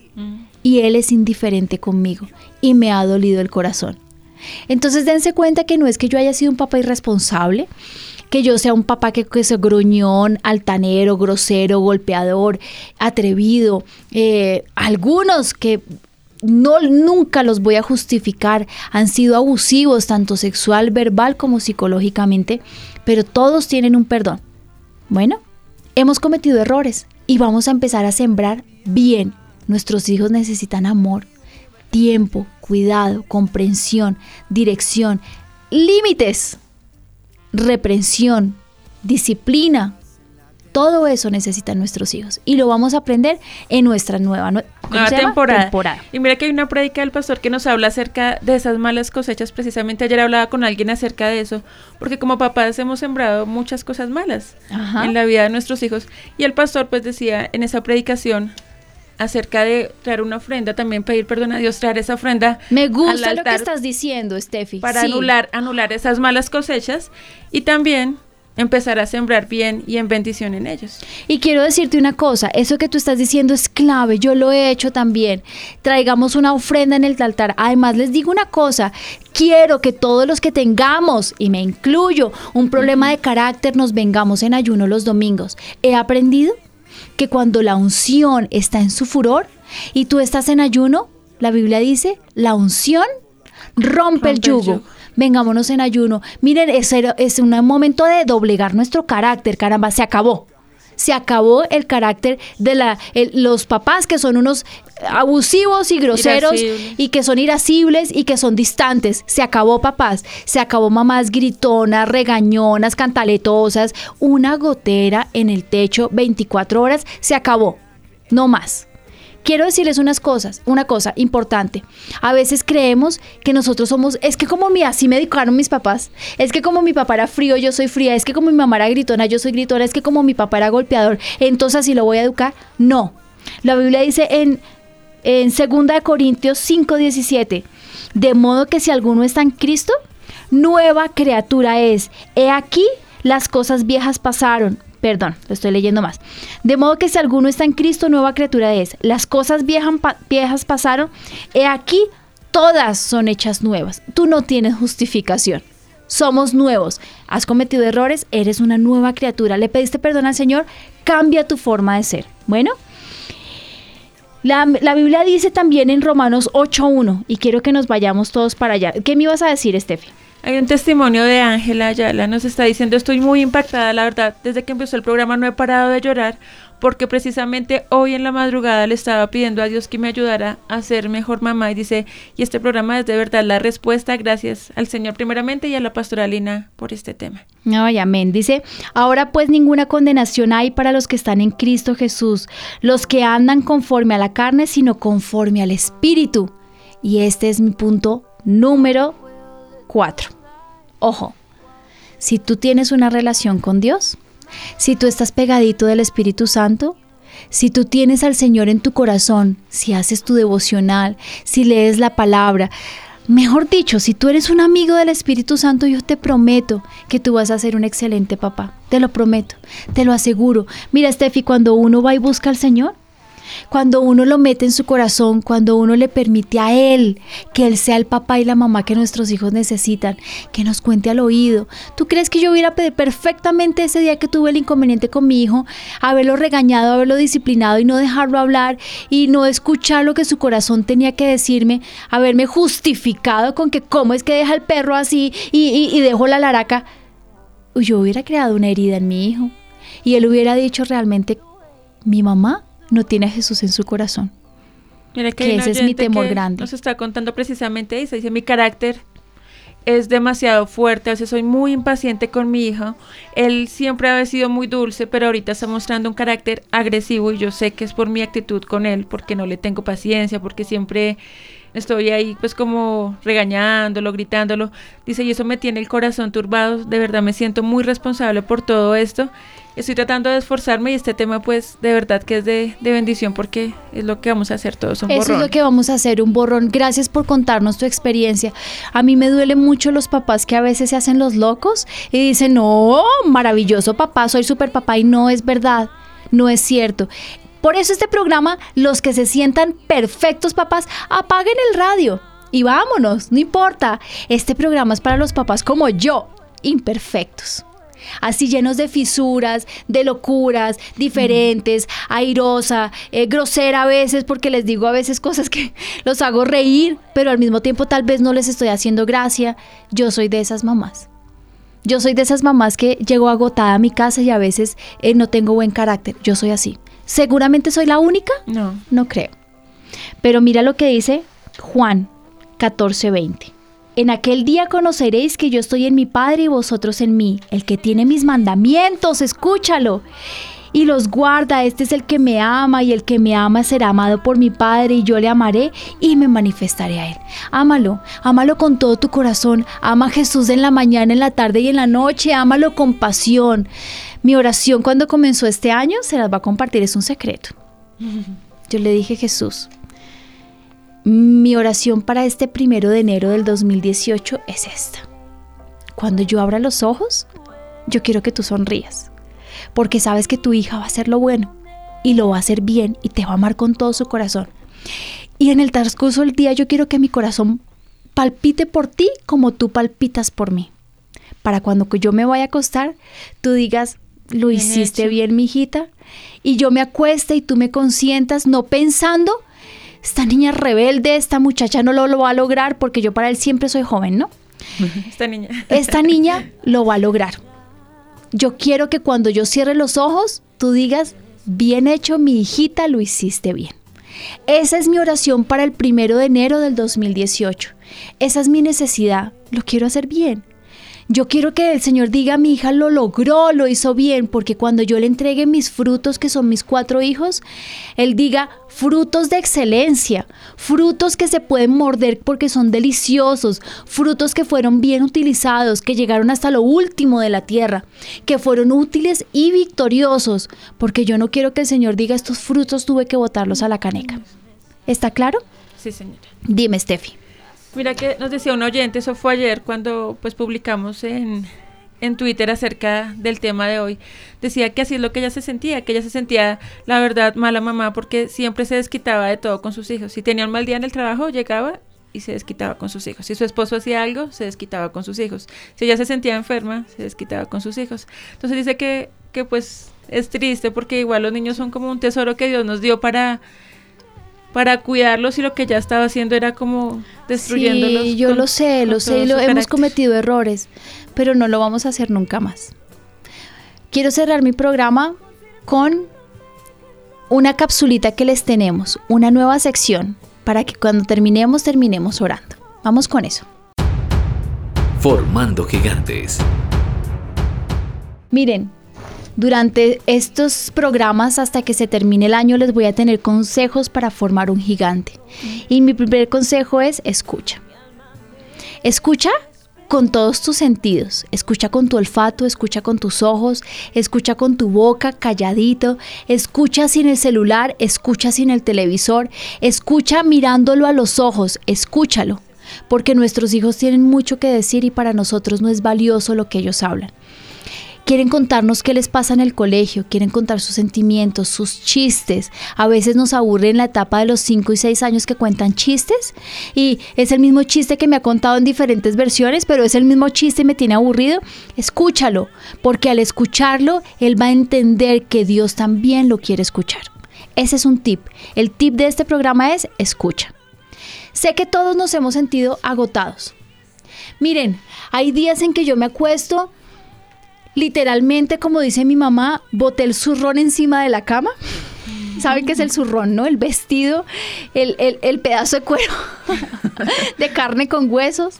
Y él es indiferente conmigo y me ha dolido el corazón. Entonces dense cuenta que no es que yo haya sido un papá irresponsable, que yo sea un papá que, que sea gruñón, altanero, grosero, golpeador, atrevido. eh, algunos que no nunca los voy a justificar, han sido abusivos tanto sexual, verbal como psicológicamente, pero todos tienen un perdón. Bueno, hemos cometido errores y vamos a empezar a sembrar bien. Nuestros hijos necesitan amor, tiempo, cuidado, comprensión, dirección, límites, reprensión, disciplina. Todo eso necesitan nuestros hijos y lo vamos a aprender en nuestra nueva, temporada. temporada. Y mira que hay una prédica del pastor que nos habla acerca de esas malas cosechas. Precisamente ayer hablaba con alguien acerca de eso, porque como papás hemos sembrado muchas cosas malas Ajá. en la vida de nuestros hijos. Y el pastor pues decía en esa predicación acerca de traer una ofrenda, también pedir perdón a Dios, traer esa ofrenda Me al gusta lo que altar estás diciendo, Steffi. para Sí. anular, anular esas malas cosechas y también empezar a sembrar bien y en bendición en ellos. Y quiero decirte una cosa, eso que tú estás diciendo es clave, yo lo he hecho también. Traigamos una ofrenda en el altar. Además, les digo una cosa, quiero que todos los que tengamos, y me incluyo, un problema de carácter, nos vengamos en ayuno los domingos. He aprendido que cuando la unción está en su furor y tú estás en ayuno, la Biblia dice, la unción rompe, Rompe el el yugo. Vengámonos en ayuno. Miren, ese era- es un momento de doblegar nuestro carácter, caramba, se acabó. Se acabó el carácter de la, el- los papás que son unos abusivos y groseros Irascibles. y que son irascibles y que son distantes. Se acabó papás, se acabó mamás gritonas, regañonas, cantaletosas, una gotera en el techo 24 horas, se acabó. No más. Quiero decirles unas cosas, una cosa importante. A veces creemos que nosotros somos, es que como mi, así me educaron mis papás, es que como mi papá era frío, yo soy fría, es que como mi mamá era gritona, yo soy gritona, es que como mi papá era golpeador, entonces así lo voy a educar. No. La Biblia dice en, en 2 de Corintios 5:17, de modo que si alguno está en Cristo, nueva criatura es. He aquí, las cosas viejas pasaron. Perdón, lo estoy leyendo más. De modo que si alguno está en Cristo, nueva criatura es. Las cosas viejas, pa- viejas pasaron. He aquí, todas son hechas nuevas. Tú no tienes justificación. Somos nuevos. Has cometido errores, eres una nueva criatura. Le pediste perdón al Señor, cambia tu forma de ser. Bueno, la, la Biblia dice también en Romanos 8.1, y quiero que nos vayamos todos para allá. ¿Qué me ibas a decir, Estefi? Hay un testimonio de Ángela Ayala, nos está diciendo, estoy muy impactada, la verdad, desde que empezó el programa no he parado de llorar, porque precisamente hoy en la madrugada le estaba pidiendo a Dios que me ayudara a ser mejor mamá y dice, y este programa es de verdad la respuesta, gracias al Señor primeramente y a la pastora Lina por este tema. Ay, amén. Dice, ahora pues ninguna condenación hay para los que están en Cristo Jesús, los que andan conforme a la carne, sino conforme al Espíritu. Y este es mi punto número cuatro. Ojo, si tú tienes una relación con Dios, si tú estás pegadito del Espíritu Santo, si tú tienes al Señor en tu corazón, si haces tu devocional, si lees la palabra, mejor dicho, si tú eres un amigo del Espíritu Santo, yo te prometo que tú vas a ser un excelente papá. Te lo prometo, te lo aseguro. Mira, Steffi, cuando uno va y busca al Señor, cuando uno lo mete en su corazón, cuando uno le permite a Él que Él sea el papá y la mamá que nuestros hijos necesitan, que nos cuente al oído. ¿Tú crees que yo hubiera pedido perfectamente ese día que tuve el inconveniente con mi hijo, haberlo regañado, haberlo disciplinado y no dejarlo hablar y no escuchar lo que su corazón tenía que decirme, haberme justificado con que cómo es que deja el perro así y, y, dejo la laraca? Yo hubiera creado una herida en mi hijo y él hubiera dicho realmente, mi mamá no tiene a Jesús en su corazón. Mira Que ese es mi temor grande. Nos está contando precisamente eso. Dice, mi carácter es demasiado fuerte, a veces soy muy impaciente con mi hijo. Él siempre ha sido muy dulce, pero ahorita está mostrando un carácter agresivo y yo sé que es por mi actitud con él, porque no le tengo paciencia, porque siempre estoy ahí pues como regañándolo, gritándolo. Dice, y eso me tiene el corazón turbado, de verdad me siento muy responsable por todo esto. Estoy tratando de esforzarme y este tema pues de verdad que es de, de bendición porque es lo que vamos a hacer todos, un Eso borrón. es lo que vamos a hacer, un borrón. Gracias por contarnos tu experiencia. A mí me duele mucho los papás que a veces se hacen los locos y dicen, no, maravilloso papá, soy super papá y no es verdad, no es cierto. Por eso este programa, los que se sientan perfectos papás, apaguen el radio y vámonos, no importa. Este programa es para los papás como yo, imperfectos. Así llenos de fisuras, de locuras, diferentes, airosa, eh, grosera a veces, porque les digo a veces cosas que los hago reír, pero al mismo tiempo tal vez no les estoy haciendo gracia. Yo soy de esas mamás. Yo soy de esas mamás que llego agotada a mi casa y a veces eh, no tengo buen carácter. Yo soy así. ¿Seguramente soy la única? No. No creo. Pero mira lo que dice Juan 14:20. En aquel día conoceréis que yo estoy en mi Padre y vosotros en mí. El que tiene mis mandamientos, escúchalo. Y los guarda, este es el que me ama y el que me ama será amado por mi Padre y yo le amaré y me manifestaré a él. Ámalo, ámalo con todo tu corazón. Ama a Jesús en la mañana, en la tarde y en la noche. Ámalo con pasión. Mi oración cuando comenzó este año se las va a compartir, es un secreto. Yo le dije, Jesús, mi oración para este primero de enero del 2018 es esta. Cuando yo abra los ojos, yo quiero que tú sonrías, porque sabes que tu hija va a hacer lo bueno y lo va a hacer bien y te va a amar con todo su corazón. Y en el transcurso del día yo quiero que mi corazón palpite por ti como tú palpitas por mí. Para cuando yo me vaya a acostar, tú digas, lo Bien hiciste hecho. bien, mijita, y yo me acueste y tú me consientas, no pensando, esta niña rebelde, esta muchacha no lo, lo va a lograr, porque yo para él siempre soy joven, ¿no? Esta niña. Esta niña lo va a lograr. Yo quiero que cuando yo cierre los ojos, tú digas, bien hecho, mi hijita, lo hiciste bien. Esa es mi oración para el primero de enero del 2018. Esa es mi necesidad. Lo quiero hacer bien. Yo quiero que el Señor diga, mi hija lo logró, lo hizo bien, porque cuando yo le entregue mis frutos, que son mis cuatro hijos, Él diga, frutos de excelencia, frutos que se pueden morder porque son deliciosos, frutos que fueron bien utilizados, que llegaron hasta lo último de la tierra, que fueron útiles y victoriosos, porque yo no quiero que el Señor diga, estos frutos tuve que botarlos a la caneca. ¿Está claro? Sí, señora. Dime, Steffi. Mira que nos decía un oyente, eso fue ayer cuando pues publicamos en, en Twitter acerca del tema de hoy. Decía que así es lo que ella se sentía, que ella se sentía, la verdad, mala mamá porque siempre se desquitaba de todo con sus hijos. Si tenía un mal día en el trabajo, llegaba y se desquitaba con sus hijos. Si su esposo hacía algo, se desquitaba con sus hijos. Si ella se sentía enferma, se desquitaba con sus hijos. Entonces dice que, que pues es triste porque igual los niños son como un tesoro que Dios nos dio para para cuidarlos y lo que ya estaba haciendo era como destruyéndolos. Sí, yo con- lo sé, lo sé, y lo, hemos carácter. cometido errores, pero no lo vamos a hacer nunca más. Quiero cerrar mi programa con una capsulita que les tenemos, una nueva sección, para que cuando terminemos, terminemos orando. Vamos con eso. Formando gigantes. Miren, durante estos programas hasta que se termine el año les voy a tener consejos para formar un gigante. Y mi primer consejo es escucha. Escucha con todos tus sentidos. Escucha con tu olfato, escucha con tus ojos, escucha con tu boca, calladito. Escucha sin el celular, escucha sin el televisor, escucha mirándolo a los ojos, escúchalo. Porque nuestros hijos tienen mucho que decir y para nosotros no es valioso lo que ellos hablan. Quieren contarnos qué les pasa en el colegio, quieren contar sus sentimientos, sus chistes. A veces nos aburre en la etapa de los 5 y 6 años que cuentan chistes y es el mismo chiste que me ha contado en diferentes versiones, pero es el mismo chiste y me tiene aburrido. Escúchalo, porque al escucharlo, él va a entender que Dios también lo quiere escuchar. Ese es un tip. El tip de este programa es escucha. Sé que todos nos hemos sentido agotados. Miren, hay días en que yo me acuesto literalmente, como dice mi mamá, boté el zurrón encima de la cama. ¿Saben qué es el zurrón, no? El vestido, el, el- el pedazo de cuero de carne con huesos.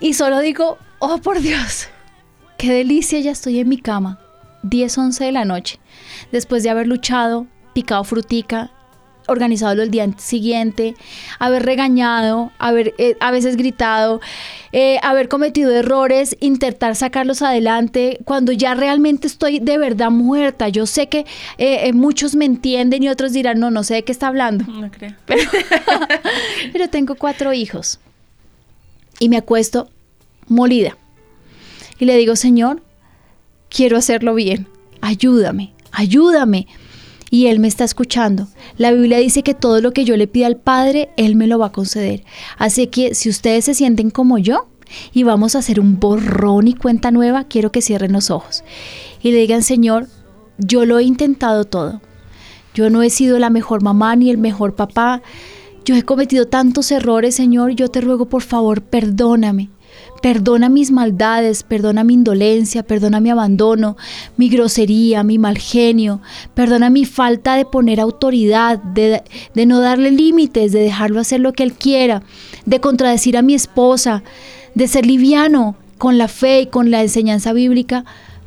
Y solo digo, oh por Dios, qué delicia, ya estoy en mi cama. 10, 11 de la noche. Después de haber luchado, picado frutica, organizado el día siguiente, haber regañado, haber eh, a veces gritado, eh, haber cometido errores, intentar sacarlos adelante, cuando ya realmente estoy de verdad muerta. Yo sé que eh, muchos me entienden y otros dirán, no, no sé de qué está hablando. No creo. Pero tengo cuatro hijos y me acuesto molida. Y le digo, Señor, quiero hacerlo bien, ayúdame, ayúdame. Y Él me está escuchando. La Biblia dice que todo lo que yo le pida al Padre, Él me lo va a conceder. Así que si ustedes se sienten como yo y vamos a hacer un borrón y cuenta nueva, quiero que cierren los ojos y le digan, Señor, yo lo he intentado todo. Yo no he sido la mejor mamá ni el mejor papá. Yo he cometido tantos errores, Señor. Yo te ruego, por favor, perdóname. Perdona mis maldades, perdona mi indolencia, perdona mi abandono, mi grosería, mi mal genio, perdona mi falta de poner autoridad, de, no darle límites, de dejarlo hacer lo que él quiera, de contradecir a mi esposa, de ser liviano con la fe y con la enseñanza bíblica.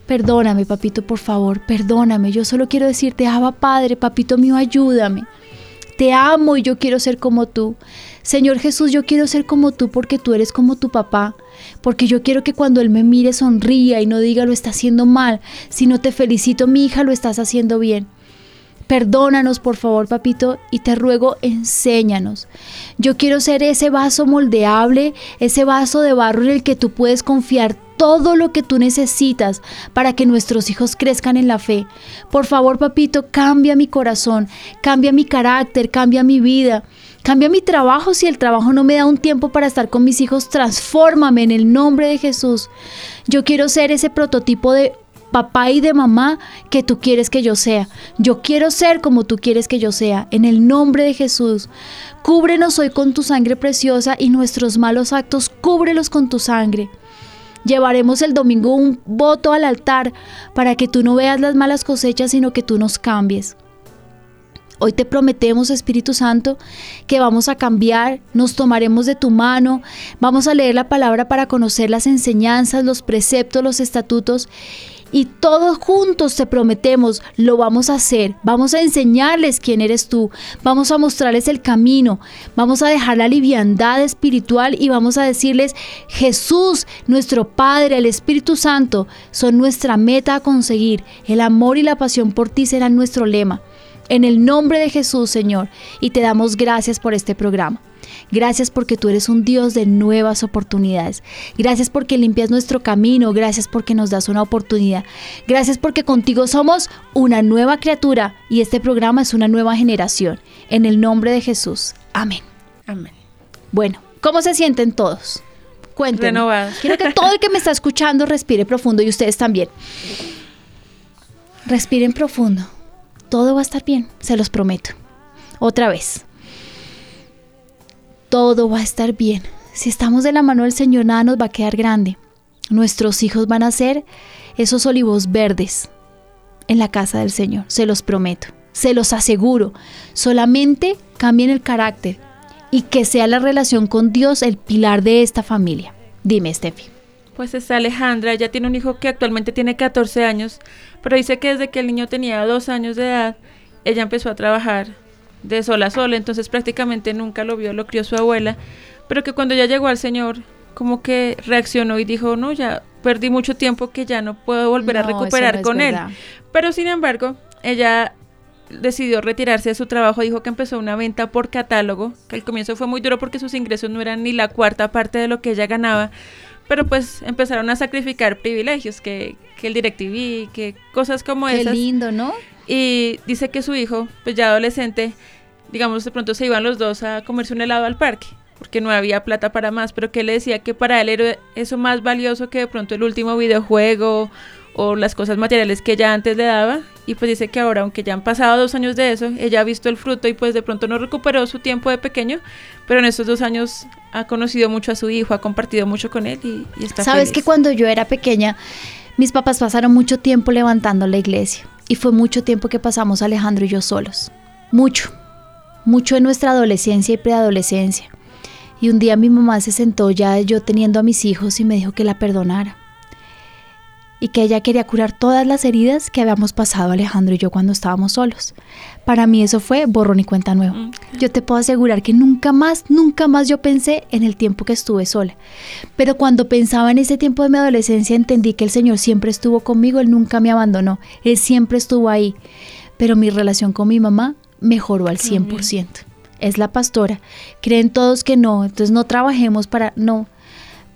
Perdóname, papito, por favor, perdóname. Yo solo quiero decirte, Abba Padre, papito mío, ayúdame. Te amo y yo quiero ser como tú. Señor Jesús, yo quiero ser como tú porque tú eres como tu papá, porque yo quiero que cuando Él me mire sonría y no diga lo está haciendo mal, sino te felicito mi hija, lo estás haciendo bien. Perdónanos, por favor, papito, y te ruego, enséñanos. Yo quiero ser ese vaso moldeable, ese vaso de barro en el que tú puedes confiar todo lo que tú necesitas para que nuestros hijos crezcan en la fe. Por favor, papito, cambia mi corazón, cambia mi carácter, cambia mi vida. Cambia mi trabajo si el trabajo no me da un tiempo para estar con mis hijos. Transfórmame en el nombre de Jesús. Yo quiero ser ese prototipo de papá y de mamá que tú quieres que yo sea. Yo quiero ser como tú quieres que yo sea. En el nombre de Jesús. Cúbrenos hoy con tu sangre preciosa y nuestros malos actos, cúbrelos con tu sangre. Llevaremos el domingo un voto al altar para que tú no veas las malas cosechas, sino que tú nos cambies. Hoy te prometemos, Espíritu Santo, que vamos a cambiar, nos tomaremos de tu mano, vamos a leer la palabra para conocer las enseñanzas, los preceptos, los estatutos. Y todos juntos te prometemos, lo vamos a hacer. Vamos a enseñarles quién eres tú. Vamos a mostrarles el camino. Vamos a dejar la liviandad espiritual y vamos a decirles, Jesús, nuestro Padre, el Espíritu Santo, son nuestra meta a conseguir. El amor y la pasión por ti serán nuestro lema en el nombre de Jesús, Señor, y te damos gracias por este programa. Gracias porque tú eres un Dios de nuevas oportunidades. Gracias porque limpias nuestro camino. Gracias porque nos das una oportunidad. Gracias porque contigo somos una nueva criatura y este programa es una nueva generación. En el nombre de Jesús. Amén. Amén. Bueno, ¿cómo se sienten todos? Cuéntenme. Renovados. Quiero que todo el que me está escuchando respire profundo y ustedes también. Respiren profundo todo va a estar bien, se los prometo. Otra vez, todo va a estar bien. Si estamos de la mano del Señor, nada nos va a quedar grande. Nuestros hijos van a ser esos olivos verdes en la casa del Señor, se los prometo, se los aseguro. Solamente cambien el carácter y que sea la relación con Dios el pilar de esta familia. Dime, Steffi. Pues está Alejandra, ella tiene un hijo que actualmente tiene 14 años, pero dice que desde que el niño tenía dos años de edad, ella empezó a trabajar de sola a sola, entonces prácticamente nunca lo vio, lo crió su abuela, pero que cuando ya llegó al Señor, como que reaccionó y dijo, no, ya perdí mucho tiempo que ya no puedo volver a No, recuperar no con él. Pero sin embargo, ella decidió retirarse de su trabajo, dijo que empezó una venta por catálogo, que al comienzo fue muy duro porque sus ingresos no eran ni la cuarta parte de lo que ella ganaba, pero pues empezaron a sacrificar privilegios, que, que el DirecTV, que cosas como Qué esas. lindo, ¿no? Y dice que su hijo, pues ya adolescente, digamos, de pronto se iban los dos a comerse un helado al parque, porque no había plata para más, pero que él le decía que para él era eso más valioso que de pronto el último videojuego o las cosas materiales que ella antes le daba. Y pues dice que ahora, aunque ya han pasado dos años de eso, ella ha visto el fruto y pues de pronto no recuperó su tiempo de pequeño, pero en estos dos años ha conocido mucho a su hijo, ha compartido mucho con él y, y está Sabes feliz. que cuando yo era pequeña, mis papás pasaron mucho tiempo levantando la iglesia y fue mucho tiempo que pasamos Alejandro y yo solos. Mucho, mucho en nuestra adolescencia y preadolescencia. Y un día mi mamá se sentó ya yo teniendo a mis hijos y me dijo que la perdonara. Y que ella quería curar todas las heridas que habíamos pasado Alejandro y yo cuando estábamos solos. Para mí eso fue borrón y cuenta nueva. Yo te puedo asegurar que nunca más, nunca más yo pensé en el tiempo que estuve sola. Pero cuando pensaba en ese tiempo de mi adolescencia entendí que el Señor siempre estuvo conmigo, Él nunca me abandonó, Él siempre estuvo ahí. Pero mi relación con mi mamá mejoró al 100%. Es la pastora. Creen todos que no, entonces no trabajemos para... No,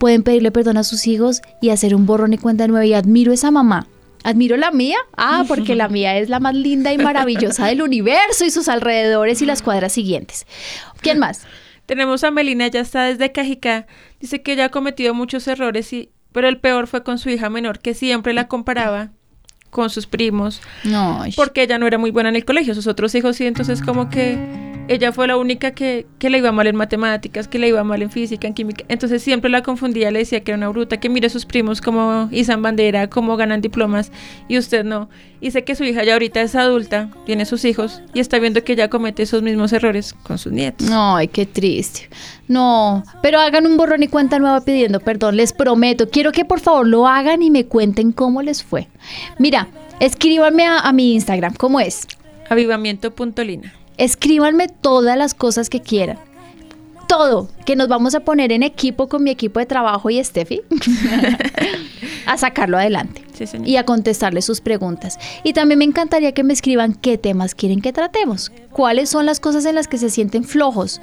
pueden pedirle perdón a sus hijos y hacer un borrón y cuenta nueva. Y admiro esa mamá. Admiro la mía. Ah, porque la mía es la más linda y maravillosa del universo y sus alrededores y las cuadras siguientes. ¿Quién más? Tenemos a Melina, ya está desde Cajicá. Dice que ella ha cometido muchos errores, y, pero el peor fue con su hija menor, que siempre la comparaba con sus primos, No. porque ella no era muy buena en el colegio, sus otros hijos sí, entonces como que ella fue la única que, que le iba mal en matemáticas, que le iba mal en física, en química, entonces siempre la confundía, le decía que era una bruta, que mire sus primos como izan bandera, cómo ganan diplomas, y usted no. Y sé que su hija ya ahorita es adulta, tiene sus hijos, y está viendo que ella comete esos mismos errores con sus nietos. Ay, qué triste. No, pero hagan un borrón y cuenta nueva pidiendo perdón, les prometo. Quiero que por favor lo hagan y me cuenten cómo les fue. Mira, escríbanme a, a mi Instagram, ¿cómo es? Avivamiento.lina. Escríbanme todas las cosas que quieran. Todo, que nos vamos a poner en equipo con mi equipo de trabajo y Steffi a sacarlo adelante Sí, y a contestarle sus preguntas. Y también me encantaría que me escriban qué temas quieren que tratemos, cuáles son las cosas en las que se sienten flojos.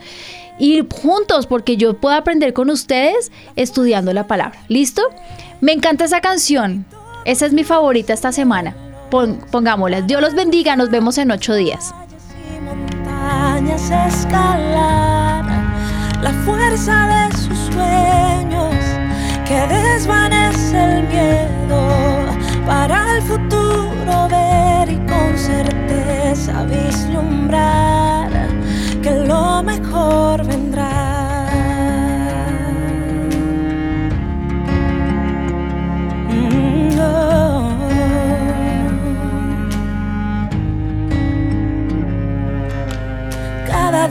Y juntos, porque yo puedo aprender con ustedes estudiando la palabra. ¿Listo? Me encanta esa canción. Esa es mi favorita esta semana. Pon- pongámosla. Dios los bendiga. Nos vemos en ocho días. Escalar la fuerza de sus sueños que desvanece el miedo para el futuro ver y con certeza vislumbrar que lo mejor vendrá.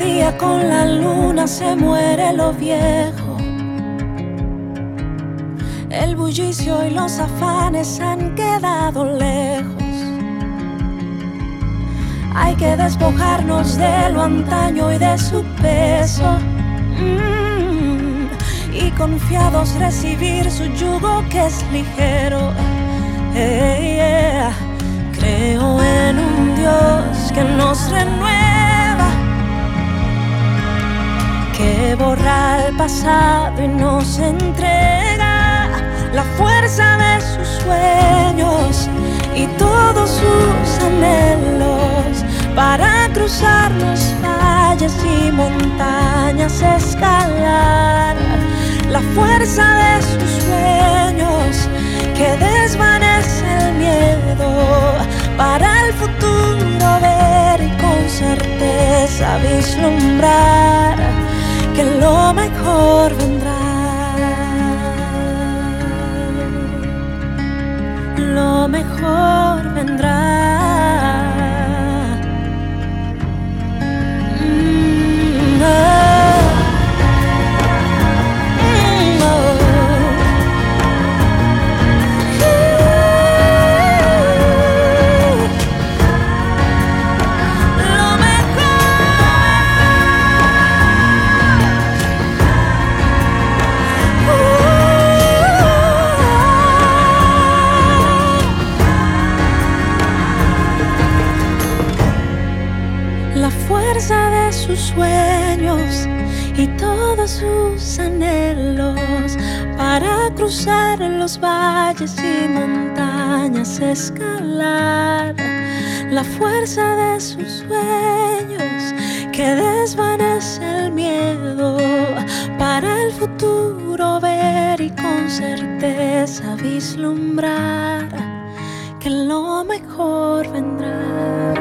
Día con la luna se muere lo viejo. El bullicio y los afanes han quedado lejos. Hay que despojarnos de lo antaño y de su peso. Mm, y confiados recibir su yugo que es ligero. Yeah. Creo en un Dios que nos renueva que borra el pasado y nos entrega la fuerza de sus sueños y todos sus anhelos para cruzar los valles y montañas, escalar la fuerza de sus sueños que desvanece el miedo para el futuro ver y con certeza vislumbrar que lo mejor vendrá. Lo mejor vendrá. Cruzar los valles y montañas, escalar la fuerza de sus sueños que desvanece el miedo para el futuro ver y con certeza vislumbrar que lo mejor vendrá.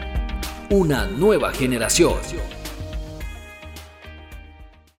Una nueva generación.